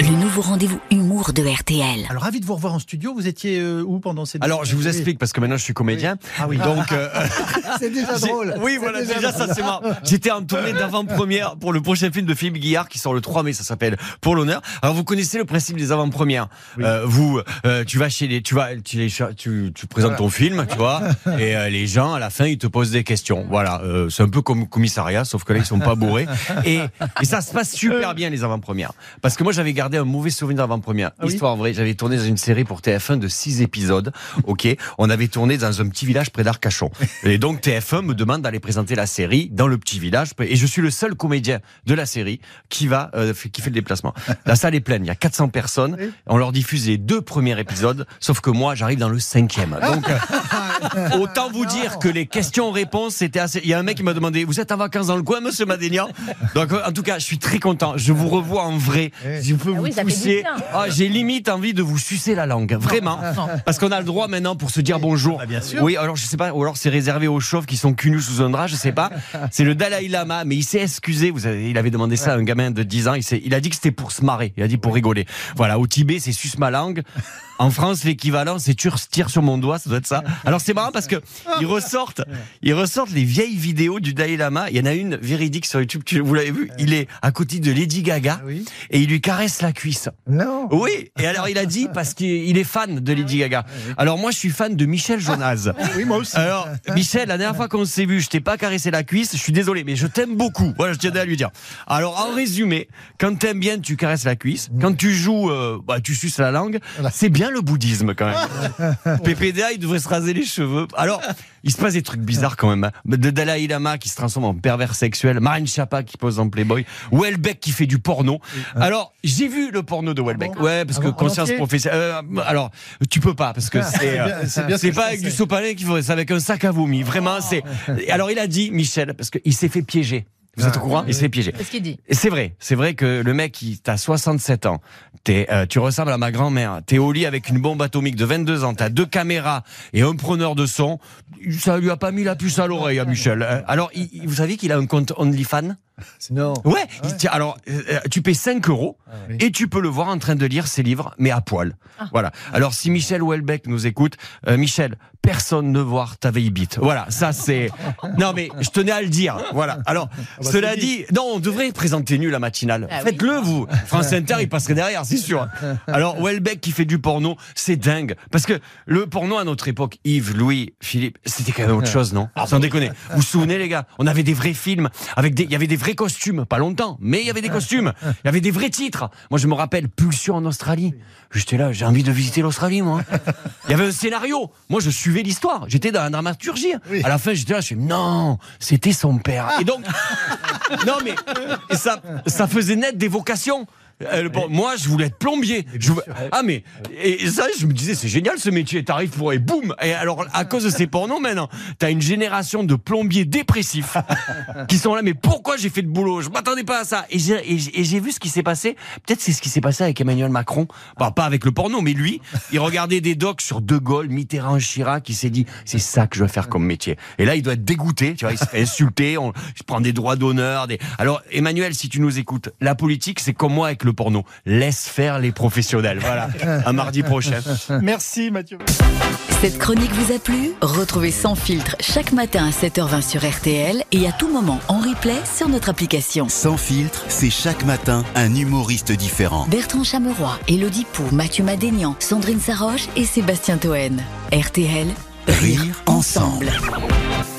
le nouveau rendez-vous humour de RTL. Alors, ravi de vous revoir en studio. Vous étiez euh, où pendant ces Alors, je vous explique parce que maintenant je suis comédien. Ah oui. Donc, euh, C'est déjà drôle. Oui, C'est voilà, déjà, ça c'est marrant. J'étais en tournée d'avant-première pour le prochain film de Philippe Guillard qui sort le 3 mai, ça s'appelle Pour l'honneur. Alors, vous connaissez le principe des avant-premières. Euh, vous, euh, tu vas chez les, tu vas, tu, les, tu, tu présentes ton film, tu vois, et euh, les gens à la fin ils te posent des questions. Voilà, euh, c'est un peu comme commissariat, sauf que là ils sont pas bourrés. Et, et ça se passe super bien les avant-premières. Parce que moi j'avais gardé un mauvais souvenir d'avant-première. Ah oui Histoire vraie, j'avais tourné dans une série pour TF1 de 6 épisodes. Ok, on avait tourné dans un petit village près d'Arcachon. Et donc TF1 me demande d'aller présenter la série dans le petit village. Et je suis le seul comédien de la série qui va, euh, qui fait le déplacement. La salle est pleine, il y a 400 personnes. On leur diffuse les deux premiers épisodes, sauf que moi j'arrive dans le cinquième. Donc autant vous dire que les questions-réponses c'était assez. Il y a un mec qui m'a demandé, vous êtes en vacances dans le coin, Monsieur Madénian Donc euh, en tout cas, je suis très content. Je vous revois en vrai. Je peux Ah vous oui, pousser. Ah, j'ai limite envie de vous sucer la langue, vraiment, parce qu'on a le droit maintenant pour se dire bonjour. bah, bien sûr. Oui, alors je sais pas, ou alors c'est réservé aux chauves qui sont cul nus sous un drap, je sais pas. C'est le Dalai Lama, mais il s'est excusé. Vous il avait demandé ça à un gamin de 10 ans. Il, a dit que c'était pour se marrer. Il a dit pour rigoler. Voilà, au Tibet, c'est suce ma langue. En France, l'équivalent, c'est tu tire sur mon doigt, ça doit être ça. Alors c'est marrant parce que ils ressortent, ils ressortent les vieilles vidéos du Dalai Lama. Il y en a une véridique sur YouTube. tu- Vous l'avez vu Il est à côté de Lady Gaga Ah oui. et il lui caresse la cuisse. Non. Oui, et alors il a dit parce qu'il est fan de Lady Gaga. Alors moi je suis fan de Michel Jonas. Oui, moi aussi. Alors Michel, la dernière fois qu'on s'est vu, je t'ai pas caressé la cuisse, je suis désolé, mais je t'aime beaucoup. Voilà, je tiens à lui dire. Alors en résumé, quand t'aimes bien, tu caresses la cuisse. Quand tu joues, euh, bah, tu suces la langue. C'est bien le bouddhisme quand même. PPDA, il devrait se raser les cheveux. Alors, il se passe des trucs bizarres quand même. hein. De Dalai Lama qui se transforme en pervers sexuel, Marine Chapa qui pose en Playboy, Welbeck qui fait du porno. Alors, j'ai vu le porno de Welbeck. Ouais, parce Ah que conscience professionnelle. euh, alors, tu peux pas parce que Ah, c'est c'est euh, c'est pas avec du sopalin qu'il faut, c'est avec un sac à vomi. Vraiment, c'est. Alors, il a dit Michel parce qu'il s'est fait piéger. Vous êtes au courant Il s'est fait piéger. C'est ce qu'il dit. Et C'est vrai, c'est vrai que le mec, il t'as 67 ans, t'es, euh, tu ressembles à ma grand-mère, t'es au lit avec une bombe atomique de 22 ans, t'as deux caméras et un preneur de son, ça lui a pas mis la puce à l'oreille à Michel. hein. Alors, il- il- vous savez qu'il a un compte OnlyFans? Non. Ouais, il alors euh, tu payes 5 euros oui. et tu peux le voir en train de lire ses livres, mais à poil. Voilà. Alors si Michel Houellebecq nous écoute, euh, Michel, personne ne voit ta vieille bite. Voilà, ça c'est. Non mais je tenais à le dire. Voilà. Alors bah, cela dit, non, on devrait présenter nu la matinale. Ah oui. Faites-le vous. France Inter, il passerait derrière, c'est sûr. Alors Houellebecq qui fait du porno, c'est dingue parce que le porno à notre époque, Yves, Louis, Philippe, c'était quand même autre chose, non? Sans déconner. Vous vous souvenez les gars? On avait des vrais films avec des, il y avait des vrais costumes, pas longtemps, mais il y avait des costumes. Il y avait des vrais titres. Moi, je me rappelle Pulsion en Australie. J'étais là, j'ai envie de visiter l'Australie, moi. Il y avait un scénario. Moi, je suivais l'histoire. J'étais dans la dramaturgie. À la fin, j'étais là, je suis non, c'était son père. Et donc, non mais ça, ça faisait naître des vocations. Euh, bon, moi, je voulais être plombier. Je voulais- Ah mais et ça, je me disais, c'est génial ce métier. T'arrives pour et boum. Et alors, à cause de ces pornos, maintenant, t'as une génération de plombiers dépressifs qui sont là. Mais pourquoi j'ai fait de boulot? Je m'attendais pas à ça. Et j'ai et j'ai- et j'ai vu ce qui s'est passé. Peut-être c'est ce qui s'est passé avec Emmanuel Macron. Bah, pas avec le porno, mais lui, il regardait des docs sur De Gaulle, Mitterrand, Chirac. Il s'est dit, c'est ça que je veux faire comme métier. Et là, il doit être dégoûté. Tu vois, il se fait insulter. On, il se prend des droits d'honneur. Des... Alors, Emmanuel, si tu nous écoutes, la politique, c'est comme moi avec le porno. Laisse faire les professionnels. Voilà. À mardi prochain. Merci Mathieu. Cette chronique vous a plu? Retrouvez Sans filtre chaque matin à 7h20 sur RTL et à tout moment en replay sur notre application. Sans filtre, c'est chaque matin un humoriste différent. Bertrand Chameroy, Elodie Pou, Mathieu Madénian, Sandrine Saroche et Sébastien Toen. RTL, Rire ensemble. ensemble.